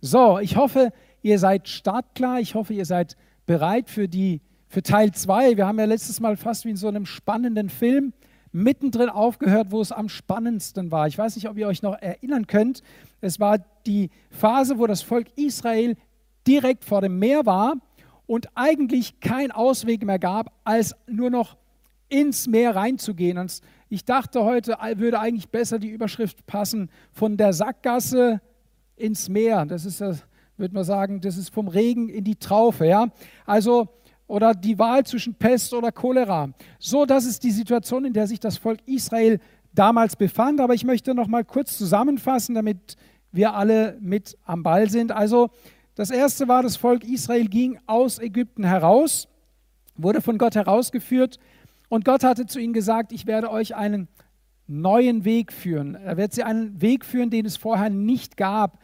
So, ich hoffe, ihr seid startklar. Ich hoffe, ihr seid bereit für, die, für Teil 2. Wir haben ja letztes Mal fast wie in so einem spannenden Film mittendrin aufgehört, wo es am spannendsten war. Ich weiß nicht, ob ihr euch noch erinnern könnt. Es war die Phase, wo das Volk Israel direkt vor dem Meer war und eigentlich kein Ausweg mehr gab, als nur noch ins Meer reinzugehen. Und ich dachte, heute würde eigentlich besser die Überschrift passen von der Sackgasse ins Meer. Das ist, würde man sagen, das ist vom Regen in die Traufe. Ja? Also, oder die Wahl zwischen Pest oder Cholera. So, das ist die Situation, in der sich das Volk Israel damals befand. Aber ich möchte noch mal kurz zusammenfassen, damit wir alle mit am Ball sind. Also, das erste war, das Volk Israel ging aus Ägypten heraus, wurde von Gott herausgeführt und Gott hatte zu ihnen gesagt, ich werde euch einen neuen Weg führen. Er wird sie einen Weg führen, den es vorher nicht gab.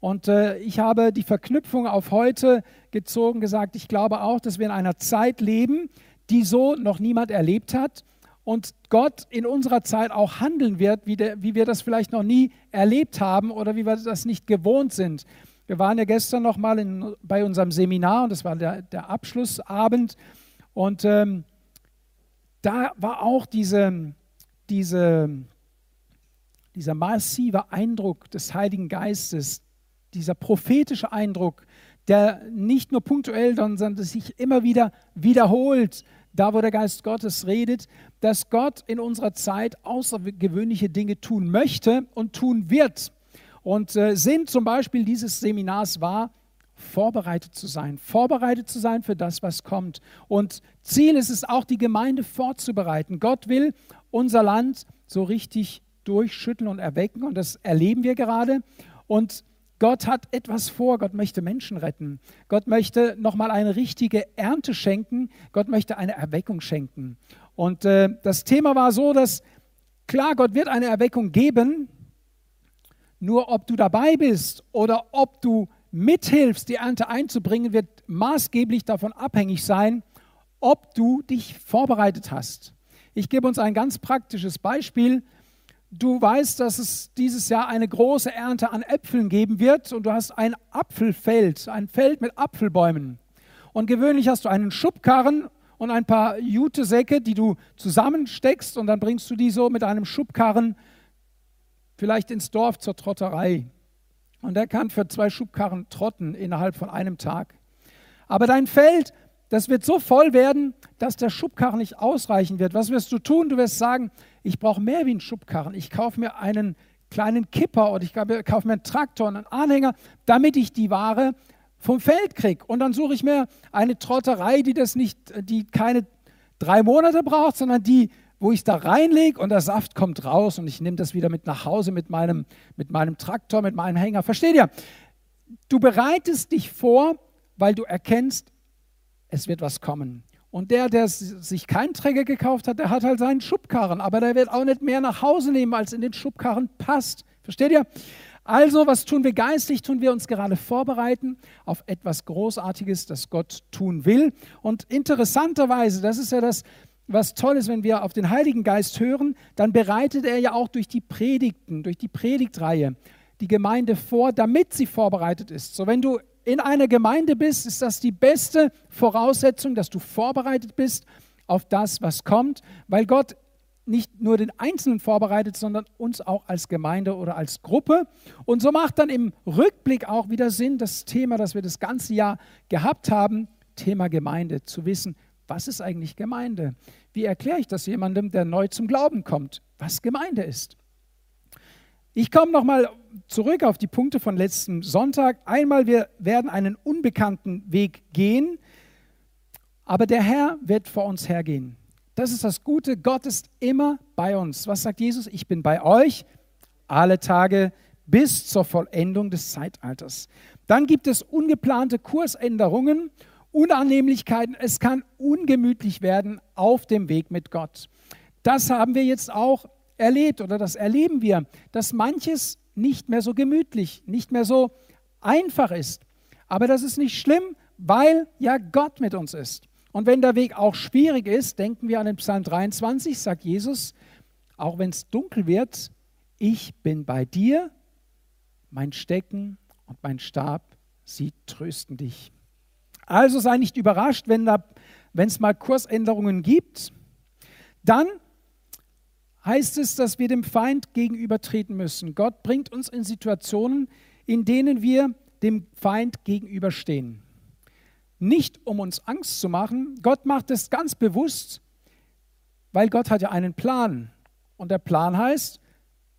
Und äh, ich habe die Verknüpfung auf heute gezogen, gesagt, ich glaube auch, dass wir in einer Zeit leben, die so noch niemand erlebt hat und Gott in unserer Zeit auch handeln wird, wie, der, wie wir das vielleicht noch nie erlebt haben oder wie wir das nicht gewohnt sind. Wir waren ja gestern noch mal in, bei unserem Seminar und das war der, der Abschlussabend und ähm, da war auch diese, diese, dieser massive Eindruck des Heiligen Geistes, dieser prophetische Eindruck, der nicht nur punktuell, sondern sich immer wieder wiederholt, da wo der Geist Gottes redet, dass Gott in unserer Zeit außergewöhnliche Dinge tun möchte und tun wird. Und äh, Sinn zum Beispiel dieses Seminars war, vorbereitet zu sein, vorbereitet zu sein für das, was kommt. Und Ziel ist es auch, die Gemeinde vorzubereiten. Gott will unser Land so richtig durchschütteln und erwecken und das erleben wir gerade. Und Gott hat etwas vor. Gott möchte Menschen retten. Gott möchte nochmal eine richtige Ernte schenken. Gott möchte eine Erweckung schenken. Und äh, das Thema war so, dass klar, Gott wird eine Erweckung geben. Nur ob du dabei bist oder ob du mithilfst, die Ernte einzubringen, wird maßgeblich davon abhängig sein, ob du dich vorbereitet hast. Ich gebe uns ein ganz praktisches Beispiel. Du weißt, dass es dieses Jahr eine große Ernte an Äpfeln geben wird und du hast ein Apfelfeld, ein Feld mit Apfelbäumen. Und gewöhnlich hast du einen Schubkarren und ein paar Jutesäcke, die du zusammensteckst und dann bringst du die so mit einem Schubkarren vielleicht ins Dorf zur Trotterei. Und der kann für zwei Schubkarren trotten innerhalb von einem Tag. Aber dein Feld, das wird so voll werden, dass der Schubkarren nicht ausreichen wird. Was wirst du tun? Du wirst sagen, ich brauche mehr wie einen Schubkarren. Ich kaufe mir einen kleinen Kipper oder ich kaufe mir einen Traktor und einen Anhänger, damit ich die Ware vom Feld kriege. Und dann suche ich mir eine Trotterei, die das nicht, die keine drei Monate braucht, sondern die, wo ich da reinlege und der Saft kommt raus und ich nehme das wieder mit nach Hause mit meinem, mit meinem Traktor, mit meinem Hänger. Versteht ihr? Du bereitest dich vor, weil du erkennst, es wird was kommen. Und der, der sich keinen Träger gekauft hat, der hat halt seinen Schubkarren. Aber der wird auch nicht mehr nach Hause nehmen, als in den Schubkarren passt. Versteht ihr? Also, was tun wir geistlich? Tun wir uns gerade vorbereiten auf etwas Großartiges, das Gott tun will. Und interessanterweise, das ist ja das, was toll ist, wenn wir auf den Heiligen Geist hören, dann bereitet er ja auch durch die Predigten, durch die Predigtreihe die Gemeinde vor, damit sie vorbereitet ist. So, wenn du in einer Gemeinde bist, ist das die beste Voraussetzung, dass du vorbereitet bist auf das, was kommt, weil Gott nicht nur den Einzelnen vorbereitet, sondern uns auch als Gemeinde oder als Gruppe. Und so macht dann im Rückblick auch wieder Sinn, das Thema, das wir das ganze Jahr gehabt haben, Thema Gemeinde, zu wissen, was ist eigentlich Gemeinde? Wie erkläre ich das jemandem, der neu zum Glauben kommt, was Gemeinde ist? Ich komme nochmal zurück auf die Punkte von letzten Sonntag. Einmal, wir werden einen unbekannten Weg gehen, aber der Herr wird vor uns hergehen. Das ist das Gute, Gott ist immer bei uns. Was sagt Jesus? Ich bin bei euch alle Tage bis zur Vollendung des Zeitalters. Dann gibt es ungeplante Kursänderungen, Unannehmlichkeiten. Es kann ungemütlich werden auf dem Weg mit Gott. Das haben wir jetzt auch erlebt oder das erleben wir, dass manches nicht mehr so gemütlich, nicht mehr so einfach ist. Aber das ist nicht schlimm, weil ja Gott mit uns ist. Und wenn der Weg auch schwierig ist, denken wir an den Psalm 23, sagt Jesus, auch wenn es dunkel wird, ich bin bei dir, mein Stecken und mein Stab, sie trösten dich. Also sei nicht überrascht, wenn es mal Kursänderungen gibt. Dann heißt es, dass wir dem Feind gegenübertreten müssen. Gott bringt uns in Situationen, in denen wir dem Feind gegenüberstehen. Nicht um uns Angst zu machen, Gott macht es ganz bewusst, weil Gott hat ja einen Plan. Und der Plan heißt,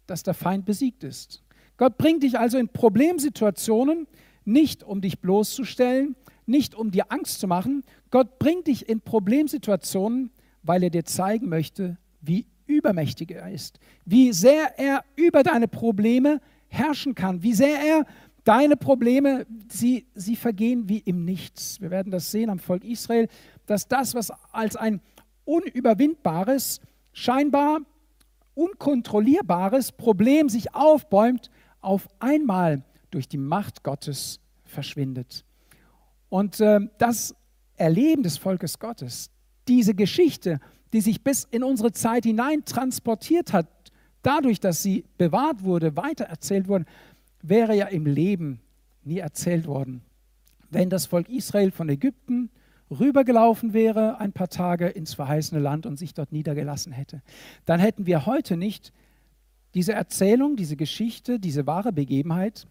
dass der Feind besiegt ist. Gott bringt dich also in Problemsituationen, nicht um dich bloßzustellen, nicht um dir Angst zu machen. Gott bringt dich in Problemsituationen, weil er dir zeigen möchte, wie übermächtig er ist, wie sehr er über deine Probleme herrschen kann, wie sehr er deine Probleme, sie, sie vergehen wie im Nichts. Wir werden das sehen am Volk Israel, dass das, was als ein unüberwindbares, scheinbar unkontrollierbares Problem sich aufbäumt, auf einmal durch die Macht Gottes verschwindet. Und äh, das Erleben des Volkes Gottes, diese Geschichte, die sich bis in unsere Zeit hinein transportiert hat, dadurch, dass sie bewahrt wurde, weitererzählt wurde, wäre ja im Leben nie erzählt worden. Wenn das Volk Israel von Ägypten rübergelaufen wäre, ein paar Tage ins verheißene Land und sich dort niedergelassen hätte, dann hätten wir heute nicht diese Erzählung, diese Geschichte, diese wahre Begebenheit.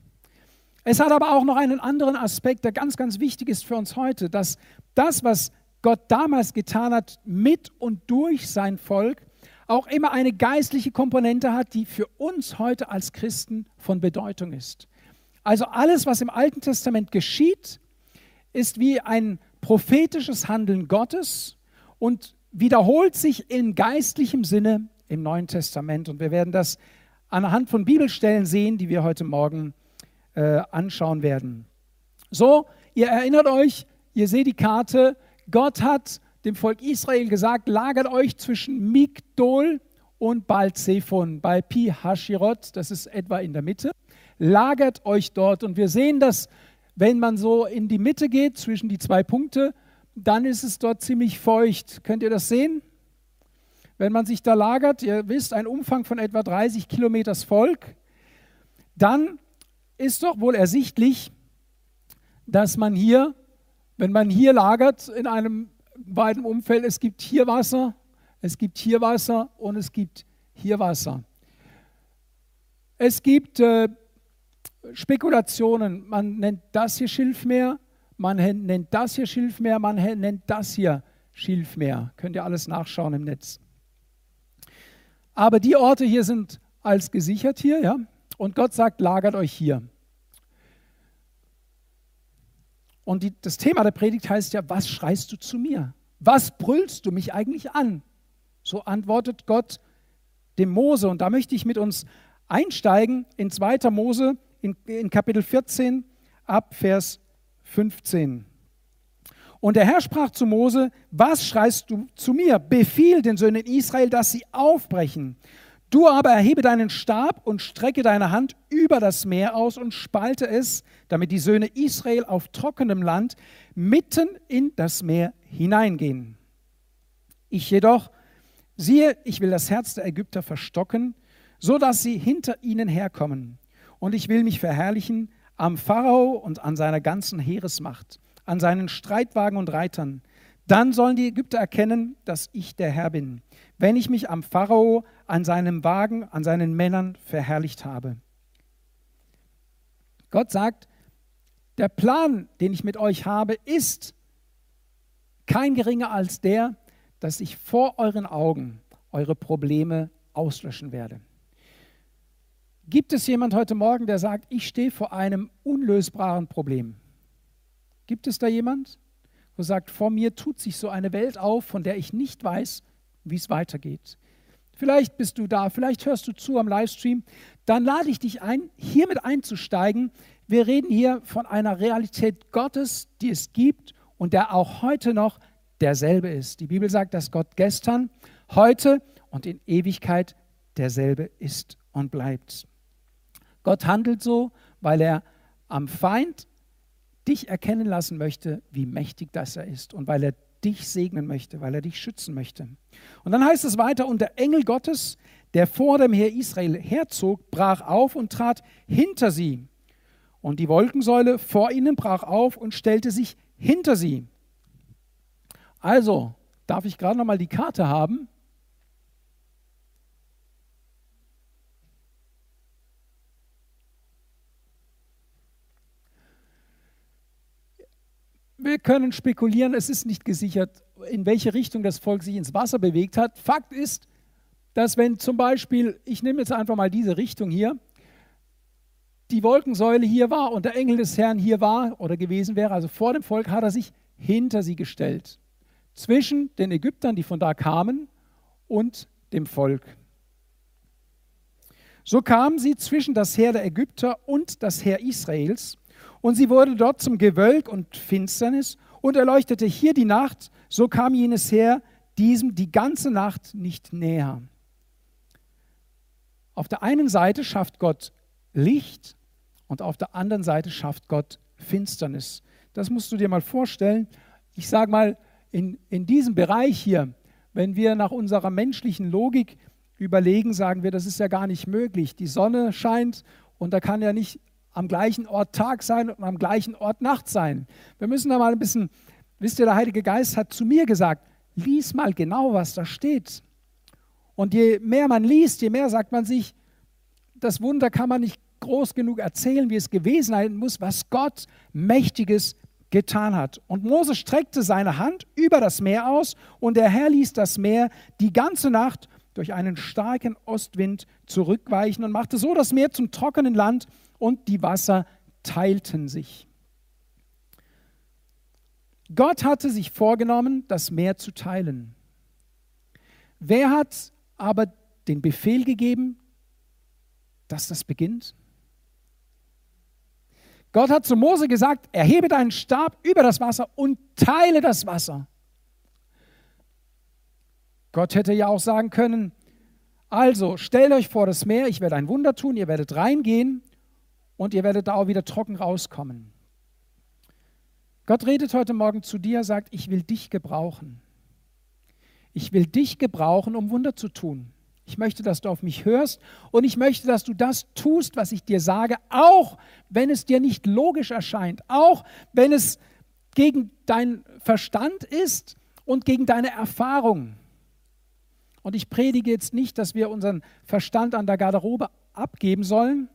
Es hat aber auch noch einen anderen Aspekt, der ganz, ganz wichtig ist für uns heute, dass das, was Gott damals getan hat mit und durch sein Volk, auch immer eine geistliche Komponente hat, die für uns heute als Christen von Bedeutung ist. Also alles, was im Alten Testament geschieht, ist wie ein prophetisches Handeln Gottes und wiederholt sich in geistlichem Sinne im Neuen Testament. Und wir werden das anhand von Bibelstellen sehen, die wir heute Morgen äh, anschauen werden. So, ihr erinnert euch, ihr seht die Karte, Gott hat dem Volk Israel gesagt, lagert euch zwischen Migdol und Balzephon bei Pi Hashirot, das ist etwa in der Mitte. Lagert euch dort und wir sehen, dass wenn man so in die Mitte geht, zwischen die zwei Punkte, dann ist es dort ziemlich feucht. Könnt ihr das sehen? Wenn man sich da lagert, ihr wisst, ein Umfang von etwa 30 Kilometers Volk, dann ist doch wohl ersichtlich, dass man hier, wenn man hier lagert in einem weiten Umfeld, es gibt hier Wasser, es gibt hier Wasser und es gibt hier Wasser. Es gibt äh, Spekulationen, man nennt das hier Schilfmeer, man nennt das hier Schilfmeer, man nennt das hier Schilfmeer. Könnt ihr alles nachschauen im Netz. Aber die Orte hier sind als gesichert hier, ja. Und Gott sagt, lagert euch hier. Und die, das Thema der Predigt heißt ja, was schreist du zu mir? Was brüllst du mich eigentlich an? So antwortet Gott dem Mose. Und da möchte ich mit uns einsteigen in 2. Mose in, in Kapitel 14 ab Vers 15. Und der Herr sprach zu Mose, was schreist du zu mir? Befiehl den Söhnen Israel, dass sie aufbrechen. Du aber erhebe deinen Stab und strecke deine Hand über das Meer aus und spalte es, damit die Söhne Israel auf trockenem Land mitten in das Meer hineingehen. Ich jedoch, siehe, ich will das Herz der Ägypter verstocken, so dass sie hinter ihnen herkommen. Und ich will mich verherrlichen am Pharao und an seiner ganzen Heeresmacht an seinen Streitwagen und Reitern. Dann sollen die Ägypter erkennen, dass ich der Herr bin, wenn ich mich am Pharao, an seinem Wagen, an seinen Männern verherrlicht habe. Gott sagt, der Plan, den ich mit euch habe, ist kein geringer als der, dass ich vor euren Augen eure Probleme auslöschen werde. Gibt es jemand heute Morgen, der sagt, ich stehe vor einem unlösbaren Problem? Gibt es da jemand, wo sagt, vor mir tut sich so eine Welt auf, von der ich nicht weiß, wie es weitergeht? Vielleicht bist du da, vielleicht hörst du zu am Livestream. Dann lade ich dich ein, hier mit einzusteigen. Wir reden hier von einer Realität Gottes, die es gibt und der auch heute noch derselbe ist. Die Bibel sagt, dass Gott gestern, heute und in Ewigkeit derselbe ist und bleibt. Gott handelt so, weil er am Feind dich erkennen lassen möchte, wie mächtig das er ist und weil er dich segnen möchte, weil er dich schützen möchte. Und dann heißt es weiter, und der Engel Gottes, der vor dem Heer Israel herzog, brach auf und trat hinter sie. Und die Wolkensäule vor ihnen brach auf und stellte sich hinter sie. Also, darf ich gerade noch mal die Karte haben? Wir können spekulieren, es ist nicht gesichert, in welche Richtung das Volk sich ins Wasser bewegt hat. Fakt ist, dass wenn zum Beispiel, ich nehme jetzt einfach mal diese Richtung hier, die Wolkensäule hier war und der Engel des Herrn hier war oder gewesen wäre, also vor dem Volk, hat er sich hinter sie gestellt. Zwischen den Ägyptern, die von da kamen, und dem Volk. So kamen sie zwischen das Heer der Ägypter und das Heer Israels und sie wurde dort zum Gewölk und Finsternis und erleuchtete hier die Nacht. So kam jenes her diesem die ganze Nacht nicht näher. Auf der einen Seite schafft Gott Licht und auf der anderen Seite schafft Gott Finsternis. Das musst du dir mal vorstellen. Ich sage mal, in, in diesem Bereich hier, wenn wir nach unserer menschlichen Logik überlegen, sagen wir, das ist ja gar nicht möglich. Die Sonne scheint und da kann ja nicht am gleichen Ort Tag sein und am gleichen Ort Nacht sein. Wir müssen da mal ein bisschen, wisst ihr, der Heilige Geist hat zu mir gesagt, lies mal genau, was da steht. Und je mehr man liest, je mehr sagt man sich, das Wunder kann man nicht groß genug erzählen, wie es gewesen sein muss, was Gott Mächtiges getan hat. Und Mose streckte seine Hand über das Meer aus und der Herr ließ das Meer die ganze Nacht durch einen starken Ostwind zurückweichen und machte so das Meer zum trockenen Land und die Wasser teilten sich. Gott hatte sich vorgenommen, das Meer zu teilen. Wer hat aber den Befehl gegeben, dass das beginnt? Gott hat zu Mose gesagt, erhebe deinen Stab über das Wasser und teile das Wasser. Gott hätte ja auch sagen können, also stellt euch vor das Meer, ich werde ein Wunder tun, ihr werdet reingehen und ihr werdet da auch wieder trocken rauskommen. Gott redet heute Morgen zu dir, sagt, ich will dich gebrauchen. Ich will dich gebrauchen, um Wunder zu tun. Ich möchte, dass du auf mich hörst und ich möchte, dass du das tust, was ich dir sage, auch wenn es dir nicht logisch erscheint, auch wenn es gegen deinen Verstand ist und gegen deine Erfahrung. Und ich predige jetzt nicht, dass wir unseren Verstand an der Garderobe abgeben sollen,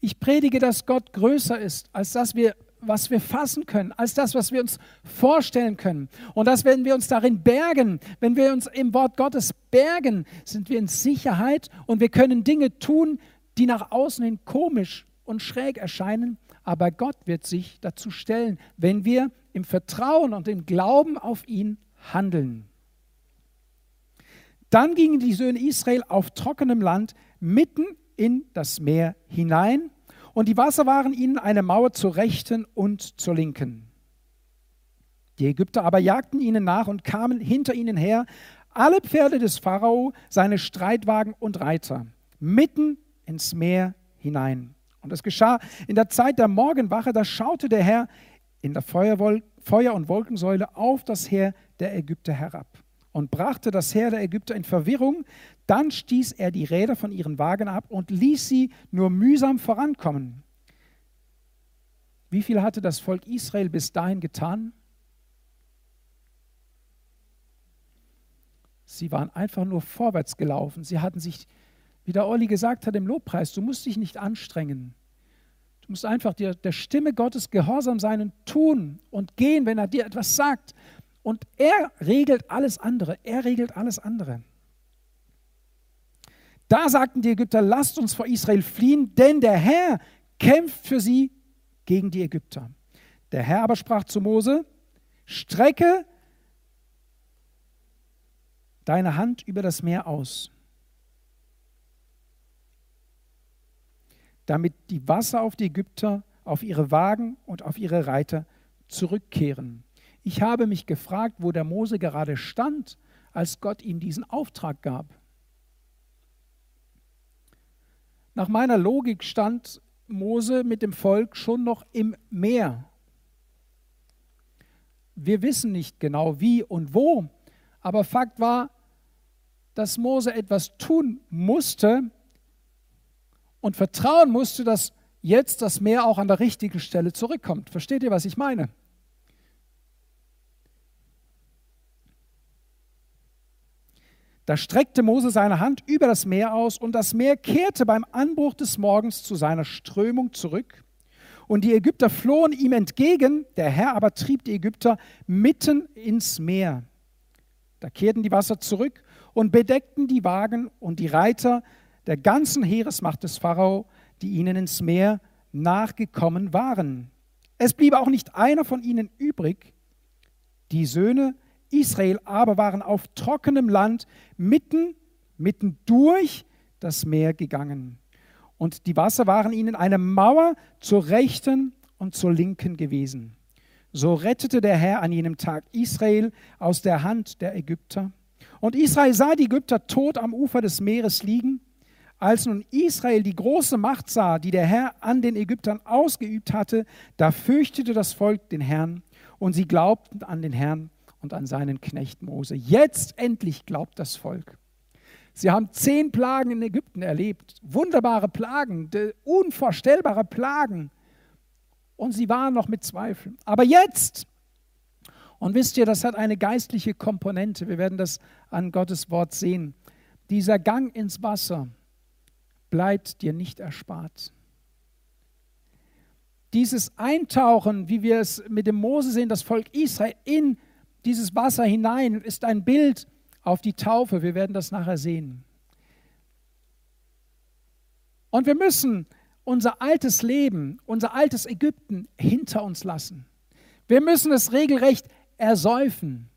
ich predige, dass Gott größer ist als das, was wir fassen können, als das, was wir uns vorstellen können. Und dass, wenn wir uns darin bergen, wenn wir uns im Wort Gottes bergen, sind wir in Sicherheit und wir können Dinge tun, die nach außen hin komisch und schräg erscheinen. Aber Gott wird sich dazu stellen, wenn wir im Vertrauen und im Glauben auf ihn handeln. Dann gingen die Söhne Israel auf trockenem Land mitten in das Meer hinein, und die Wasser waren ihnen eine Mauer zur rechten und zur linken. Die Ägypter aber jagten ihnen nach und kamen hinter ihnen her, alle Pferde des Pharao, seine Streitwagen und Reiter, mitten ins Meer hinein. Und es geschah in der Zeit der Morgenwache, da schaute der Herr in der Feuer- und Wolkensäule auf das Heer der Ägypter herab und brachte das Heer der Ägypter in Verwirrung. Dann stieß er die Räder von ihren Wagen ab und ließ sie nur mühsam vorankommen. Wie viel hatte das Volk Israel bis dahin getan? Sie waren einfach nur vorwärts gelaufen. Sie hatten sich, wie der Olli gesagt hat im Lobpreis, du musst dich nicht anstrengen. Du musst einfach dir, der Stimme Gottes gehorsam sein und tun und gehen, wenn er dir etwas sagt. Und er regelt alles andere. Er regelt alles andere. Da sagten die Ägypter, lasst uns vor Israel fliehen, denn der Herr kämpft für sie gegen die Ägypter. Der Herr aber sprach zu Mose, strecke deine Hand über das Meer aus, damit die Wasser auf die Ägypter, auf ihre Wagen und auf ihre Reiter zurückkehren. Ich habe mich gefragt, wo der Mose gerade stand, als Gott ihm diesen Auftrag gab. Nach meiner Logik stand Mose mit dem Volk schon noch im Meer. Wir wissen nicht genau wie und wo, aber Fakt war, dass Mose etwas tun musste und vertrauen musste, dass jetzt das Meer auch an der richtigen Stelle zurückkommt. Versteht ihr, was ich meine? Da streckte Mose seine Hand über das Meer aus und das Meer kehrte beim Anbruch des Morgens zu seiner Strömung zurück. Und die Ägypter flohen ihm entgegen, der Herr aber trieb die Ägypter mitten ins Meer. Da kehrten die Wasser zurück und bedeckten die Wagen und die Reiter der ganzen Heeresmacht des Pharao, die ihnen ins Meer nachgekommen waren. Es blieb auch nicht einer von ihnen übrig. Die Söhne Israel aber waren auf trockenem Land mitten, mitten durch das Meer gegangen. Und die Wasser waren ihnen eine Mauer zur rechten und zur linken gewesen. So rettete der Herr an jenem Tag Israel aus der Hand der Ägypter. Und Israel sah die Ägypter tot am Ufer des Meeres liegen. Als nun Israel die große Macht sah, die der Herr an den Ägyptern ausgeübt hatte, da fürchtete das Volk den Herrn und sie glaubten an den Herrn und an seinen Knecht Mose. Jetzt endlich glaubt das Volk. Sie haben zehn Plagen in Ägypten erlebt, wunderbare Plagen, unvorstellbare Plagen. Und sie waren noch mit Zweifeln. Aber jetzt, und wisst ihr, das hat eine geistliche Komponente, wir werden das an Gottes Wort sehen, dieser Gang ins Wasser bleibt dir nicht erspart. Dieses Eintauchen, wie wir es mit dem Mose sehen, das Volk Israel in dieses Wasser hinein ist ein Bild auf die Taufe. Wir werden das nachher sehen. Und wir müssen unser altes Leben, unser altes Ägypten hinter uns lassen. Wir müssen es regelrecht ersäufen.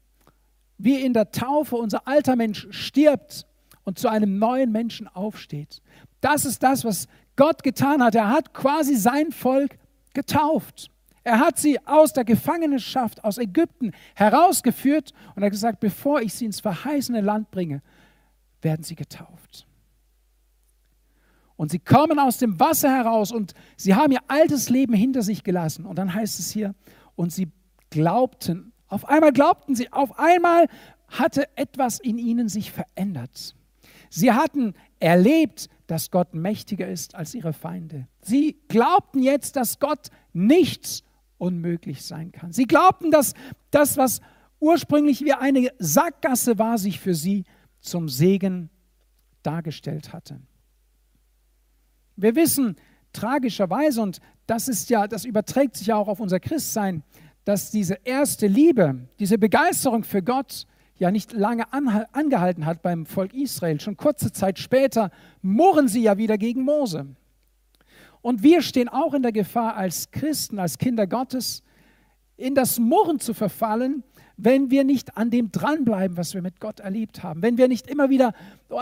Wie in der Taufe unser alter Mensch stirbt und zu einem neuen Menschen aufsteht. Das ist das, was Gott getan hat. Er hat quasi sein Volk getauft. Er hat sie aus der Gefangenschaft aus Ägypten herausgeführt und hat gesagt, bevor ich sie ins verheißene Land bringe, werden sie getauft. Und sie kommen aus dem Wasser heraus und sie haben ihr altes Leben hinter sich gelassen. Und dann heißt es hier, und sie glaubten, auf einmal glaubten sie, auf einmal hatte etwas in ihnen sich verändert. Sie hatten erlebt, dass Gott mächtiger ist als ihre Feinde. Sie glaubten jetzt, dass Gott nichts unmöglich sein kann. Sie glaubten, dass das, was ursprünglich wie eine Sackgasse war, sich für sie zum Segen dargestellt hatte. Wir wissen tragischerweise, und das ist ja, das überträgt sich ja auch auf unser Christsein, dass diese erste Liebe, diese Begeisterung für Gott ja nicht lange angehalten hat beim Volk Israel. Schon kurze Zeit später murren sie ja wieder gegen Mose. Und wir stehen auch in der Gefahr als Christen, als Kinder Gottes, in das Murren zu verfallen, wenn wir nicht an dem dranbleiben, was wir mit Gott erlebt haben. Wenn wir nicht immer wieder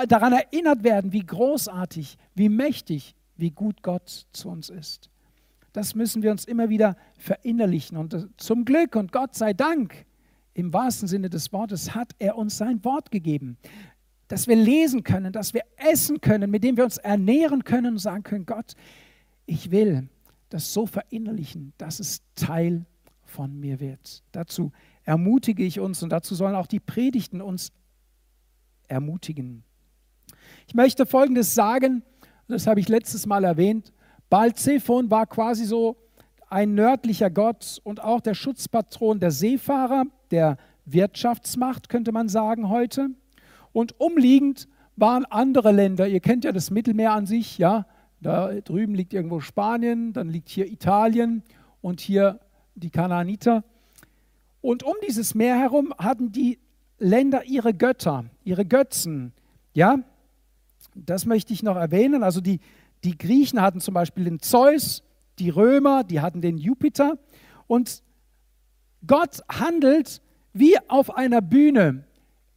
daran erinnert werden, wie großartig, wie mächtig, wie gut Gott zu uns ist. Das müssen wir uns immer wieder verinnerlichen. Und äh, zum Glück und Gott sei Dank, im wahrsten Sinne des Wortes, hat er uns sein Wort gegeben, dass wir lesen können, dass wir essen können, mit dem wir uns ernähren können und sagen können, Gott, ich will das so verinnerlichen, dass es Teil von mir wird. Dazu ermutige ich uns und dazu sollen auch die Predigten uns ermutigen. Ich möchte Folgendes sagen, das habe ich letztes Mal erwähnt. Baal Zephon war quasi so ein nördlicher Gott und auch der Schutzpatron der Seefahrer, der Wirtschaftsmacht, könnte man sagen heute. Und umliegend waren andere Länder. Ihr kennt ja das Mittelmeer an sich, ja. Da drüben liegt irgendwo Spanien, dann liegt hier Italien und hier die Kanaaniter. Und um dieses Meer herum hatten die Länder ihre Götter, ihre Götzen. Ja, das möchte ich noch erwähnen. Also die, die Griechen hatten zum Beispiel den Zeus, die Römer, die hatten den Jupiter. Und Gott handelt wie auf einer Bühne.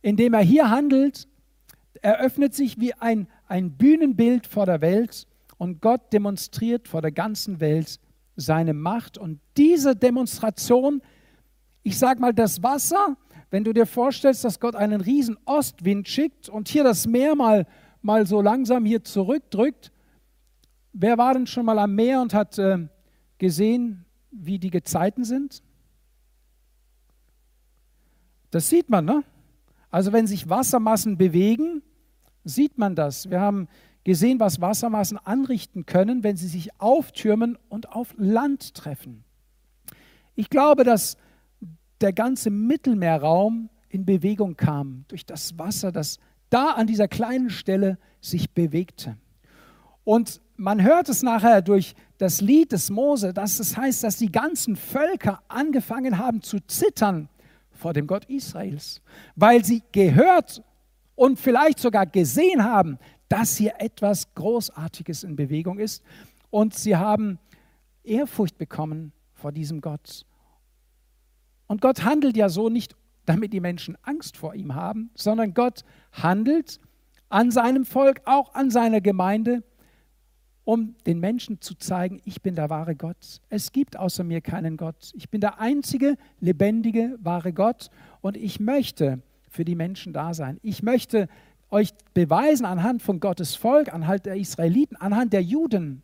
Indem er hier handelt, eröffnet sich wie ein, ein Bühnenbild vor der Welt und Gott demonstriert vor der ganzen Welt seine Macht. Und diese Demonstration, ich sage mal, das Wasser, wenn du dir vorstellst, dass Gott einen riesen Ostwind schickt und hier das Meer mal, mal so langsam hier zurückdrückt, wer war denn schon mal am Meer und hat äh, gesehen, wie die Gezeiten sind? Das sieht man, ne? Also wenn sich Wassermassen bewegen, sieht man das. Wir haben gesehen, was Wassermassen anrichten können, wenn sie sich auftürmen und auf Land treffen. Ich glaube, dass der ganze Mittelmeerraum in Bewegung kam durch das Wasser, das da an dieser kleinen Stelle sich bewegte. Und man hört es nachher durch das Lied des Mose, dass es heißt, dass die ganzen Völker angefangen haben zu zittern vor dem Gott Israels, weil sie gehört und vielleicht sogar gesehen haben, dass hier etwas Großartiges in Bewegung ist. Und sie haben Ehrfurcht bekommen vor diesem Gott. Und Gott handelt ja so nicht, damit die Menschen Angst vor ihm haben, sondern Gott handelt an seinem Volk, auch an seiner Gemeinde, um den Menschen zu zeigen, ich bin der wahre Gott. Es gibt außer mir keinen Gott. Ich bin der einzige lebendige, wahre Gott und ich möchte für die Menschen da sein. Ich möchte euch beweisen anhand von Gottes Volk, anhand der Israeliten, anhand der Juden,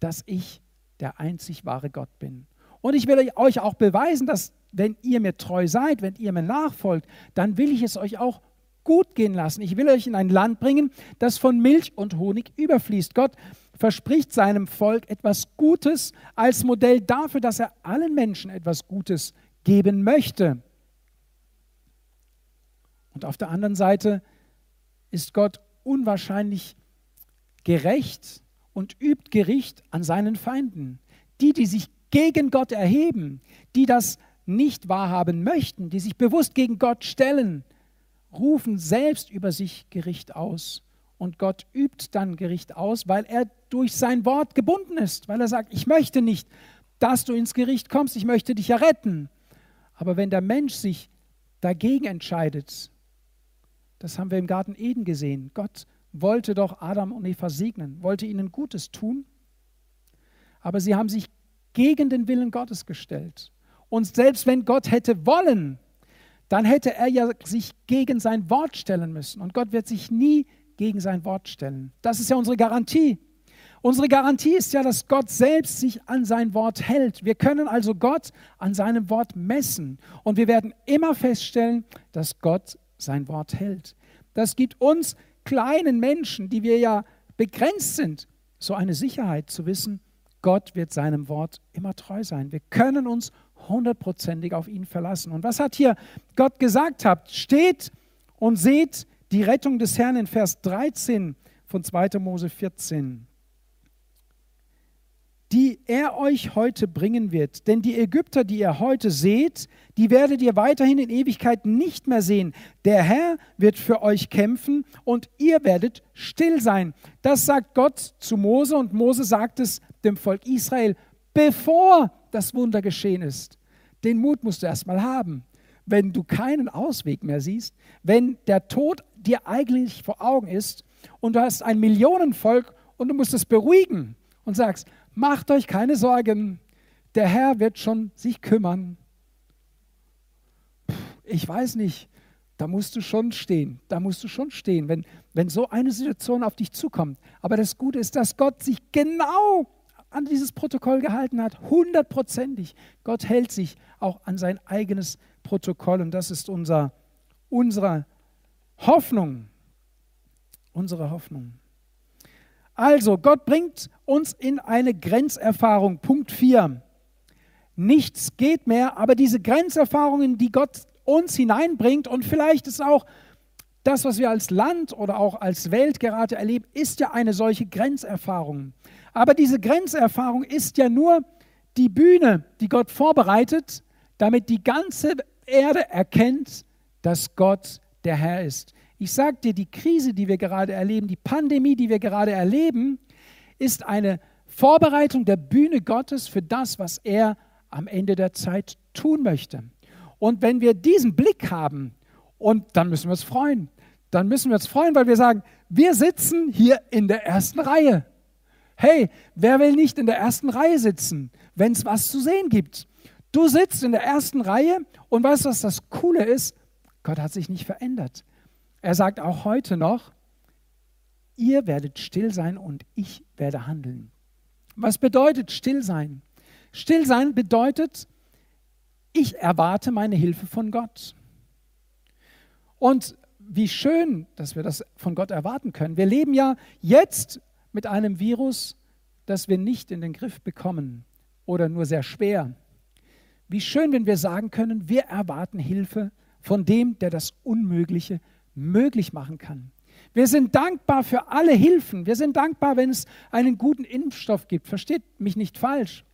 dass ich der einzig wahre Gott bin. Und ich will euch auch beweisen, dass wenn ihr mir treu seid, wenn ihr mir nachfolgt, dann will ich es euch auch gut gehen lassen. Ich will euch in ein Land bringen, das von Milch und Honig überfließt. Gott verspricht seinem Volk etwas Gutes als Modell dafür, dass er allen Menschen etwas Gutes geben möchte. Und auf der anderen Seite ist Gott unwahrscheinlich gerecht und übt Gericht an seinen Feinden. Die, die sich gegen Gott erheben, die das nicht wahrhaben möchten, die sich bewusst gegen Gott stellen, rufen selbst über sich Gericht aus. Und Gott übt dann Gericht aus, weil er durch sein Wort gebunden ist, weil er sagt, ich möchte nicht, dass du ins Gericht kommst, ich möchte dich ja. Aber wenn der Mensch sich dagegen entscheidet, das haben wir im Garten Eden gesehen, Gott wollte doch Adam und Eva segnen, wollte ihnen Gutes tun, aber sie haben sich gegen den Willen Gottes gestellt. Und selbst wenn Gott hätte wollen, dann hätte er ja sich gegen sein Wort stellen müssen. Und Gott wird sich nie gegen sein Wort stellen. Das ist ja unsere Garantie. Unsere Garantie ist ja, dass Gott selbst sich an sein Wort hält. Wir können also Gott an seinem Wort messen. Und wir werden immer feststellen, dass Gott sein Wort hält. Das gibt uns kleinen Menschen, die wir ja begrenzt sind, so eine Sicherheit zu wissen, Gott wird seinem Wort immer treu sein. Wir können uns hundertprozentig auf ihn verlassen. Und was hat hier Gott gesagt habt? Steht und seht die Rettung des Herrn in Vers 13 von 2. Mose 14 die er euch heute bringen wird. Denn die Ägypter, die ihr heute seht, die werdet ihr weiterhin in Ewigkeit nicht mehr sehen. Der Herr wird für euch kämpfen und ihr werdet still sein. Das sagt Gott zu Mose und Mose sagt es dem Volk Israel, bevor das Wunder geschehen ist. Den Mut musst du erstmal haben. Wenn du keinen Ausweg mehr siehst, wenn der Tod dir eigentlich vor Augen ist und du hast ein Millionenvolk und du musst es beruhigen und sagst, macht euch keine Sorgen, der Herr wird schon sich kümmern. Ich weiß nicht, da musst du schon stehen, da musst du schon stehen, wenn, wenn so eine Situation auf dich zukommt. Aber das Gute ist, dass Gott sich genau an dieses Protokoll gehalten hat, hundertprozentig. Gott hält sich auch an sein eigenes Protokoll und das ist unser, unsere Hoffnung. Unsere Hoffnung. Also, Gott bringt uns in eine Grenzerfahrung. Punkt 4. Nichts geht mehr, aber diese Grenzerfahrungen, die Gott uns hineinbringt und vielleicht ist auch das, was wir als Land oder auch als Welt gerade erleben, ist ja eine solche Grenzerfahrung. Aber diese Grenzerfahrung ist ja nur die Bühne, die Gott vorbereitet, damit die ganze Erde erkennt, dass Gott der Herr ist. Ich sage dir, die Krise, die wir gerade erleben, die Pandemie, die wir gerade erleben, ist eine Vorbereitung der Bühne Gottes für das, was er am Ende der Zeit tun möchte. Und wenn wir diesen Blick haben, und dann müssen wir uns freuen, dann müssen wir uns freuen, weil wir sagen, wir sitzen hier in der ersten Reihe. Hey, wer will nicht in der ersten Reihe sitzen, wenn es was zu sehen gibt? Du sitzt in der ersten Reihe und weißt was das Coole ist? Gott hat sich nicht verändert. Er sagt auch heute noch, ihr werdet still sein und ich werde handeln. Was bedeutet still sein? Still sein bedeutet, ich erwarte meine Hilfe von Gott. Und wie schön, dass wir das von Gott erwarten können. Wir leben ja jetzt mit einem Virus, das wir nicht in den Griff bekommen oder nur sehr schwer. Wie schön, wenn wir sagen können, wir erwarten Hilfe von dem, der das Unmögliche möglich machen kann. Wir sind dankbar für alle Hilfen. Wir sind dankbar, wenn es einen guten Impfstoff gibt. Versteht mich nicht falsch.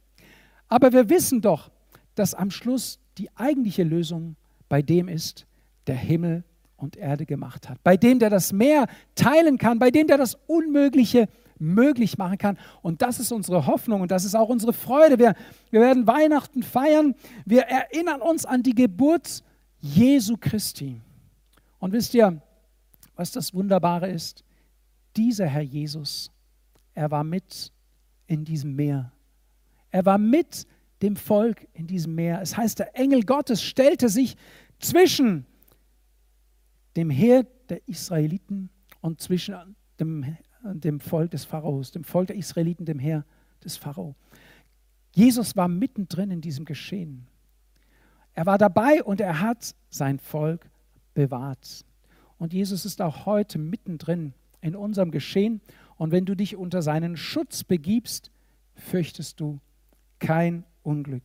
Aber wir wissen doch, dass am Schluss die eigentliche Lösung bei dem ist, der Himmel und Erde gemacht hat. Bei dem, der das Meer teilen kann, bei dem, der das Unmögliche möglich machen kann. Und das ist unsere Hoffnung und das ist auch unsere Freude. Wir, wir werden Weihnachten feiern. Wir erinnern uns an die Geburt Jesu Christi. Und wisst ihr, was das Wunderbare ist? Dieser Herr Jesus, er war mit in diesem Meer. Er war mit dem Volk in diesem Meer. Es heißt, der Engel Gottes stellte sich zwischen dem Heer der Israeliten und zwischen dem, dem Volk des Pharaos, dem Volk der Israeliten, dem Heer des Pharao. Jesus war mittendrin in diesem Geschehen. Er war dabei und er hat sein Volk bewahrt. Und Jesus ist auch heute mittendrin in unserem Geschehen. Und wenn du dich unter seinen Schutz begibst, fürchtest du kein Unglück.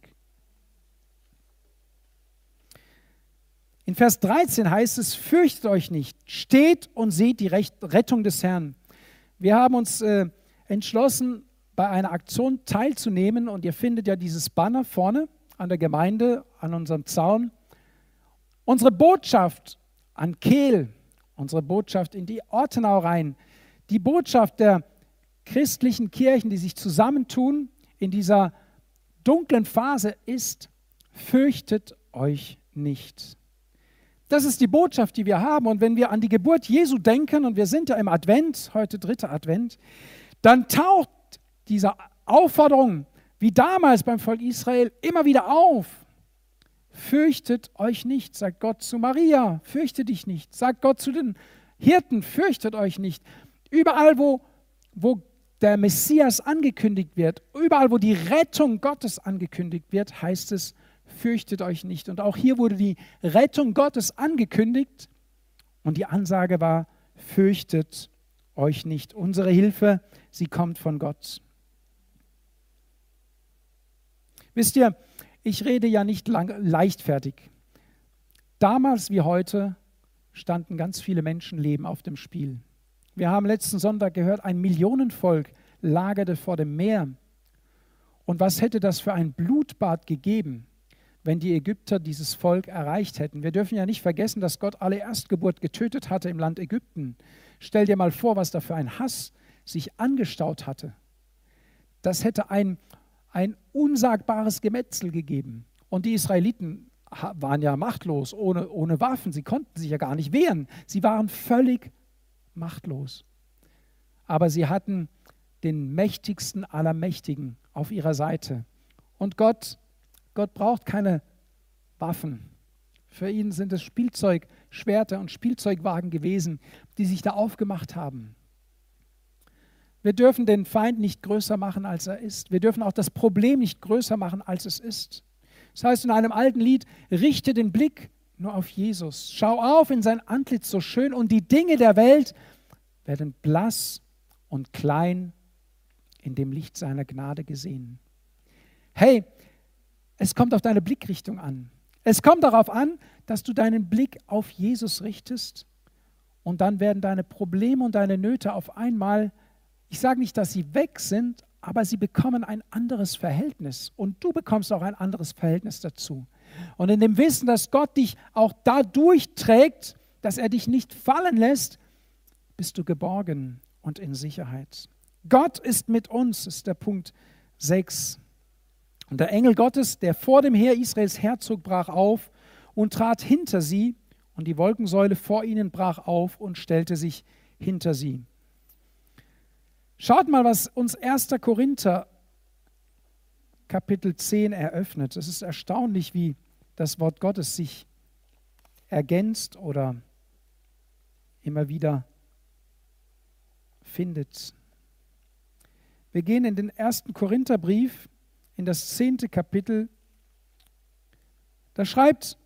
In Vers 13 heißt es, fürchtet euch nicht, steht und seht die Rettung des Herrn. Wir haben uns äh, entschlossen, bei einer Aktion teilzunehmen und ihr findet ja dieses Banner vorne an der Gemeinde, an unserem Zaun. Unsere Botschaft an Kehl, unsere Botschaft in die Ortenau rein, die Botschaft der christlichen Kirchen, die sich zusammentun in dieser dunklen Phase ist, fürchtet euch nicht. Das ist die Botschaft, die wir haben. Und wenn wir an die Geburt Jesu denken, und wir sind ja im Advent, heute dritter Advent, dann taucht diese Aufforderung, wie damals beim Volk Israel, immer wieder auf. Fürchtet euch nicht, sagt Gott zu Maria, fürchte dich nicht, sagt Gott zu den Hirten, fürchtet euch nicht. Überall, wo, wo der Messias angekündigt wird, überall, wo die Rettung Gottes angekündigt wird, heißt es, fürchtet euch nicht. Und auch hier wurde die Rettung Gottes angekündigt und die Ansage war, fürchtet euch nicht. Unsere Hilfe, sie kommt von Gott. Wisst ihr, ich rede ja nicht lang, leichtfertig. Damals wie heute standen ganz viele Menschenleben auf dem Spiel. Wir haben letzten Sonntag gehört, ein Millionenvolk lagerte vor dem Meer. Und was hätte das für ein Blutbad gegeben, wenn die Ägypter dieses Volk erreicht hätten? Wir dürfen ja nicht vergessen, dass Gott alle Erstgeburt getötet hatte im Land Ägypten. Stell dir mal vor, was da für ein Hass sich angestaut hatte. Das hätte ein, ein unsagbares Gemetzel gegeben. Und die Israeliten waren ja machtlos, ohne, ohne Waffen. Sie konnten sich ja gar nicht wehren. Sie waren völlig machtlos. Aber sie hatten den mächtigsten aller Mächtigen auf ihrer Seite. Und Gott, Gott braucht keine Waffen. Für ihn sind es Spielzeug, Schwerter und Spielzeugwagen gewesen, die sich da aufgemacht haben. Wir dürfen den Feind nicht größer machen, als er ist. Wir dürfen auch das Problem nicht größer machen, als es ist. Das heißt in einem alten Lied, richte den Blick nur auf Jesus. Schau auf in sein Antlitz so schön und die Dinge der Welt werden blass und klein in dem Licht seiner Gnade gesehen. Hey, es kommt auf deine Blickrichtung an. Es kommt darauf an, dass du deinen Blick auf Jesus richtest und dann werden deine Probleme und deine Nöte auf einmal ich sage nicht, dass sie weg sind, aber sie bekommen ein anderes Verhältnis und du bekommst auch ein anderes Verhältnis dazu. Und in dem Wissen, dass Gott dich auch dadurch trägt, dass er dich nicht fallen lässt, bist du geborgen und in Sicherheit. Gott ist mit uns, ist der Punkt 6. Und der Engel Gottes, der vor dem Heer Israels herzog, brach auf und trat hinter sie, und die Wolkensäule vor ihnen brach auf und stellte sich hinter sie. Schaut mal, was uns 1. Korinther Kapitel 10 eröffnet. Es ist erstaunlich, wie das Wort Gottes sich ergänzt oder immer wieder findet. Wir gehen in den ersten Korintherbrief, in das zehnte Kapitel. Da schreibt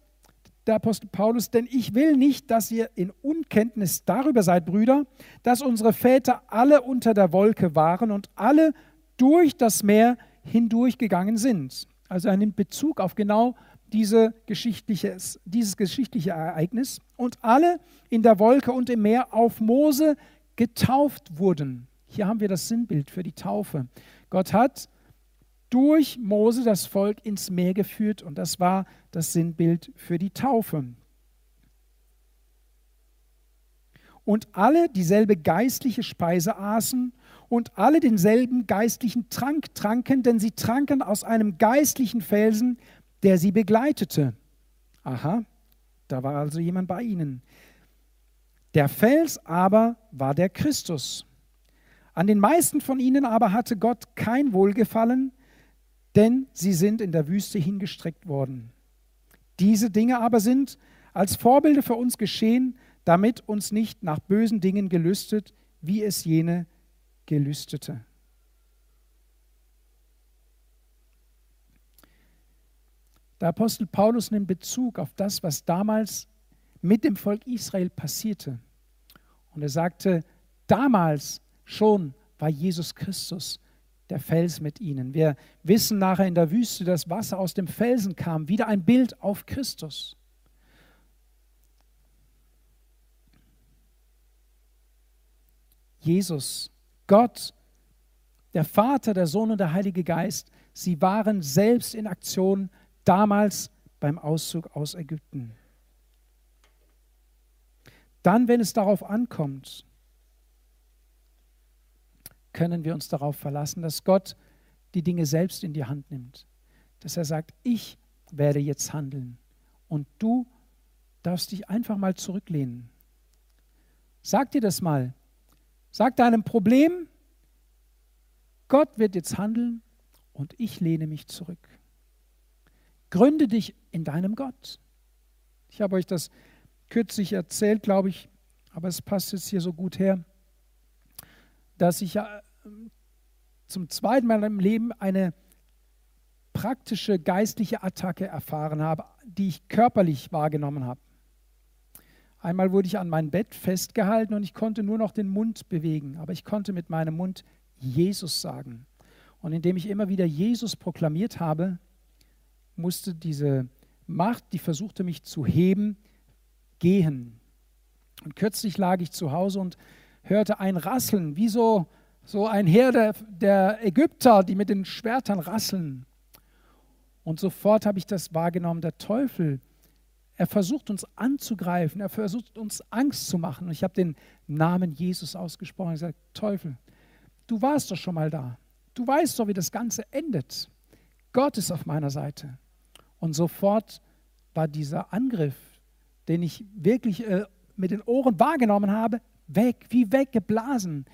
der Apostel Paulus, denn ich will nicht, dass ihr in Unkenntnis darüber seid, Brüder, dass unsere Väter alle unter der Wolke waren und alle durch das Meer hindurchgegangen sind. Also er nimmt Bezug auf genau diese geschichtliche, dieses geschichtliche Ereignis und alle in der Wolke und im Meer auf Mose getauft wurden. Hier haben wir das Sinnbild für die Taufe. Gott hat durch Mose das Volk ins Meer geführt und das war das Sinnbild für die Taufe. Und alle dieselbe geistliche Speise aßen und alle denselben geistlichen Trank tranken, denn sie tranken aus einem geistlichen Felsen, der sie begleitete. Aha, da war also jemand bei ihnen. Der Fels aber war der Christus. An den meisten von ihnen aber hatte Gott kein Wohlgefallen, denn sie sind in der Wüste hingestreckt worden. Diese Dinge aber sind als Vorbilder für uns geschehen, damit uns nicht nach bösen Dingen gelüstet, wie es jene gelüstete. Der Apostel Paulus nimmt Bezug auf das, was damals mit dem Volk Israel passierte. Und er sagte, damals schon war Jesus Christus der Fels mit ihnen. Wir wissen nachher in der Wüste, dass Wasser aus dem Felsen kam, wieder ein Bild auf Christus. Jesus, Gott, der Vater, der Sohn und der Heilige Geist, sie waren selbst in Aktion damals beim Auszug aus Ägypten. Dann, wenn es darauf ankommt, können wir uns darauf verlassen, dass Gott die Dinge selbst in die Hand nimmt. Dass er sagt, ich werde jetzt handeln und du darfst dich einfach mal zurücklehnen. Sag dir das mal. Sag deinem Problem, Gott wird jetzt handeln und ich lehne mich zurück. Gründe dich in deinem Gott. Ich habe euch das kürzlich erzählt, glaube ich, aber es passt jetzt hier so gut her, dass ich ähm, zum zweiten Mal im Leben eine praktische geistliche Attacke erfahren habe, die ich körperlich wahrgenommen habe. Einmal wurde ich an mein Bett festgehalten und ich konnte nur noch den Mund bewegen, aber ich konnte mit meinem Mund Jesus sagen. Und indem ich immer wieder Jesus proklamiert habe, musste diese Macht, die versuchte mich zu heben, gehen. Und kürzlich lag ich zu Hause und hörte ein Rasseln, wie so, so ein Heer der, der Ägypter, die mit den Schwertern rasseln. Und sofort habe ich das wahrgenommen, der Teufel, er versucht uns anzugreifen, er versucht uns Angst zu machen. Und ich habe den Namen Jesus ausgesprochen und gesagt, Teufel, du warst doch schon mal da. Du weißt doch, wie das Ganze endet. Gott ist auf meiner Seite. Und sofort war dieser Angriff, den ich wirklich äh, mit den Ohren wahrgenommen habe, weg, wie weggeblasen.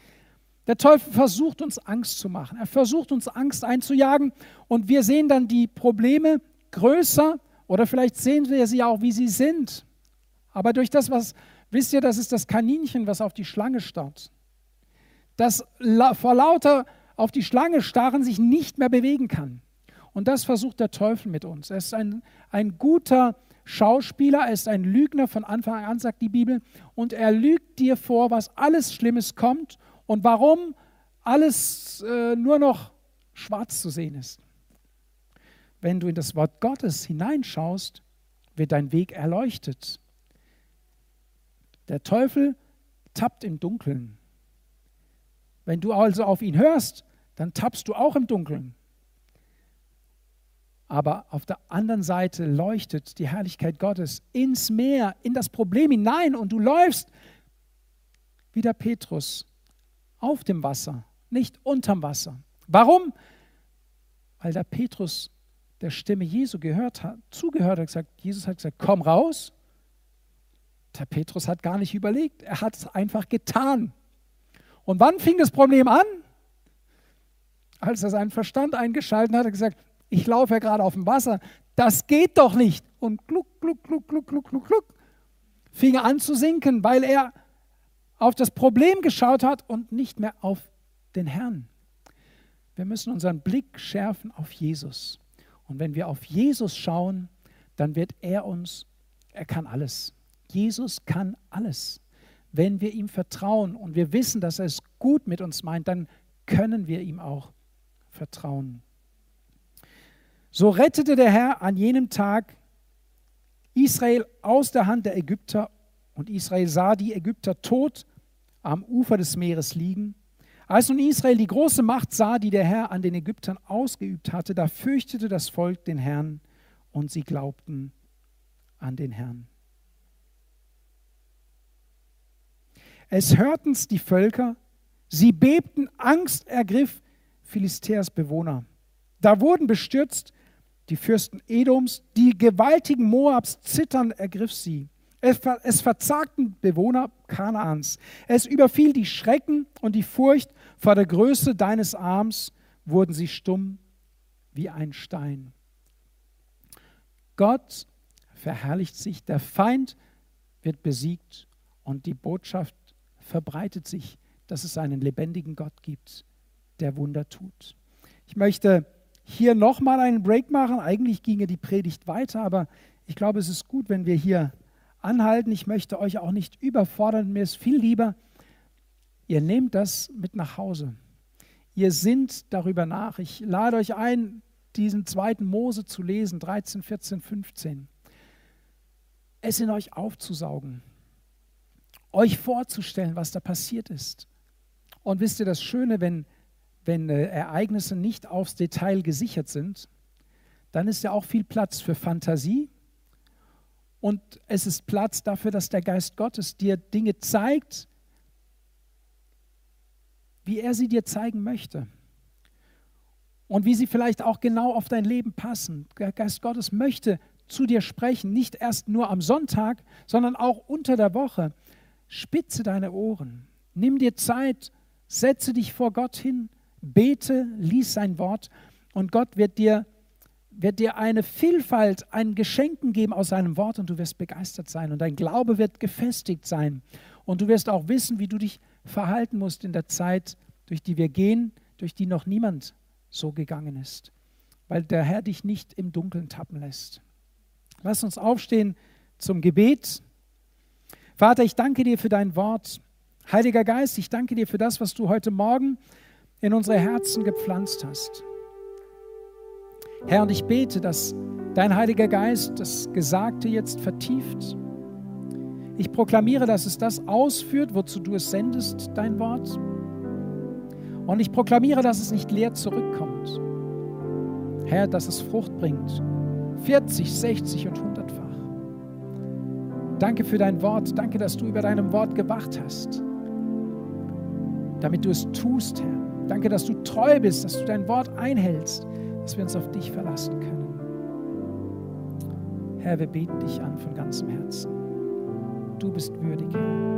Der Teufel versucht uns Angst zu machen. Er versucht uns Angst einzujagen und wir sehen dann die Probleme größer oder vielleicht sehen wir sie auch, wie sie sind. Aber durch das, was, wisst ihr, das ist das Kaninchen, was auf die Schlange starrt. Das vor lauter auf die Schlange starren sich nicht mehr bewegen kann. Und das versucht der Teufel mit uns. Er ist ein, ein guter Schauspieler, er ist ein Lügner von Anfang an, sagt die Bibel. Und er lügt dir vor, was alles Schlimmes kommt und warum alles äh, nur noch schwarz zu sehen ist. Wenn du in das Wort Gottes hineinschaust, wird dein Weg erleuchtet. Der Teufel tappt im Dunkeln. Wenn du also auf ihn hörst, dann tappst du auch im Dunkeln aber auf der anderen Seite leuchtet die Herrlichkeit Gottes ins Meer, in das Problem hinein und du läufst wie der Petrus auf dem Wasser, nicht unterm Wasser. Warum? Weil der Petrus der Stimme Jesu gehört hat, zugehört hat, gesagt, Jesus hat gesagt, komm raus. Der Petrus hat gar nicht überlegt, er hat es einfach getan. Und wann fing das Problem an? Als er seinen Verstand eingeschaltet hat, hat er gesagt, ich laufe ja gerade auf dem Wasser, das geht doch nicht. Und gluck, gluck, gluck, gluck, gluck, gluck, gluck, fing er an zu sinken, weil er auf das Problem geschaut hat und nicht mehr auf den Herrn. Wir müssen unseren Blick schärfen auf Jesus. Und wenn wir auf Jesus schauen, dann wird er uns Er kann alles. Jesus kann alles. Wenn wir ihm vertrauen und wir wissen, dass er es gut mit uns meint, dann können wir ihm auch vertrauen. So rettete der Herr an jenem Tag Israel aus der Hand der Ägypter und Israel sah die Ägypter tot am Ufer des Meeres liegen. Als nun Israel die große Macht sah, die der Herr an den Ägyptern ausgeübt hatte, da fürchtete das Volk den Herrn und sie glaubten an den Herrn. Es hörten's die Völker, sie bebten, Angst ergriff Philistäers Bewohner. Da wurden bestürzt die Fürsten Edoms, die gewaltigen Moabs zittern ergriff sie. Es, es verzagten Bewohner Kanaans. Es überfiel die Schrecken und die Furcht vor der Größe deines Arms, wurden sie stumm wie ein Stein. Gott verherrlicht sich, der Feind wird besiegt und die Botschaft verbreitet sich, dass es einen lebendigen Gott gibt, der Wunder tut. Ich möchte hier nochmal einen Break machen. Eigentlich ginge die Predigt weiter, aber ich glaube, es ist gut, wenn wir hier anhalten. Ich möchte euch auch nicht überfordern. Mir ist viel lieber, ihr nehmt das mit nach Hause. Ihr sinnt darüber nach. Ich lade euch ein, diesen zweiten Mose zu lesen, 13, 14, 15. Es in euch aufzusaugen, euch vorzustellen, was da passiert ist. Und wisst ihr das Schöne, wenn wenn äh, Ereignisse nicht aufs Detail gesichert sind, dann ist ja auch viel Platz für Fantasie und es ist Platz dafür, dass der Geist Gottes dir Dinge zeigt, wie er sie dir zeigen möchte. Und wie sie vielleicht auch genau auf dein Leben passen. Der Geist Gottes möchte zu dir sprechen, nicht erst nur am Sonntag, sondern auch unter der Woche. Spitze deine Ohren, nimm dir Zeit, setze dich vor Gott hin bete, lies sein Wort und Gott wird dir, wird dir eine Vielfalt an Geschenken geben aus seinem Wort und du wirst begeistert sein und dein Glaube wird gefestigt sein und du wirst auch wissen, wie du dich verhalten musst in der Zeit, durch die wir gehen, durch die noch niemand so gegangen ist, weil der Herr dich nicht im Dunkeln tappen lässt. Lass uns aufstehen zum Gebet. Vater, ich danke dir für dein Wort. Heiliger Geist, ich danke dir für das, was du heute Morgen in unsere Herzen gepflanzt hast. Herr, und ich bete, dass dein Heiliger Geist das Gesagte jetzt vertieft. Ich proklamiere, dass es das ausführt, wozu du es sendest, dein Wort. Und ich proklamiere, dass es nicht leer zurückkommt. Herr, dass es Frucht bringt. 40, 60 und 100-fach. Danke für dein Wort. Danke, dass du über deinem Wort gewacht hast. Damit du es tust, Herr. Danke, dass du treu bist, dass du dein Wort einhältst, dass wir uns auf dich verlassen können. Herr, wir beten dich an von ganzem Herzen. Du bist würdig, Herr.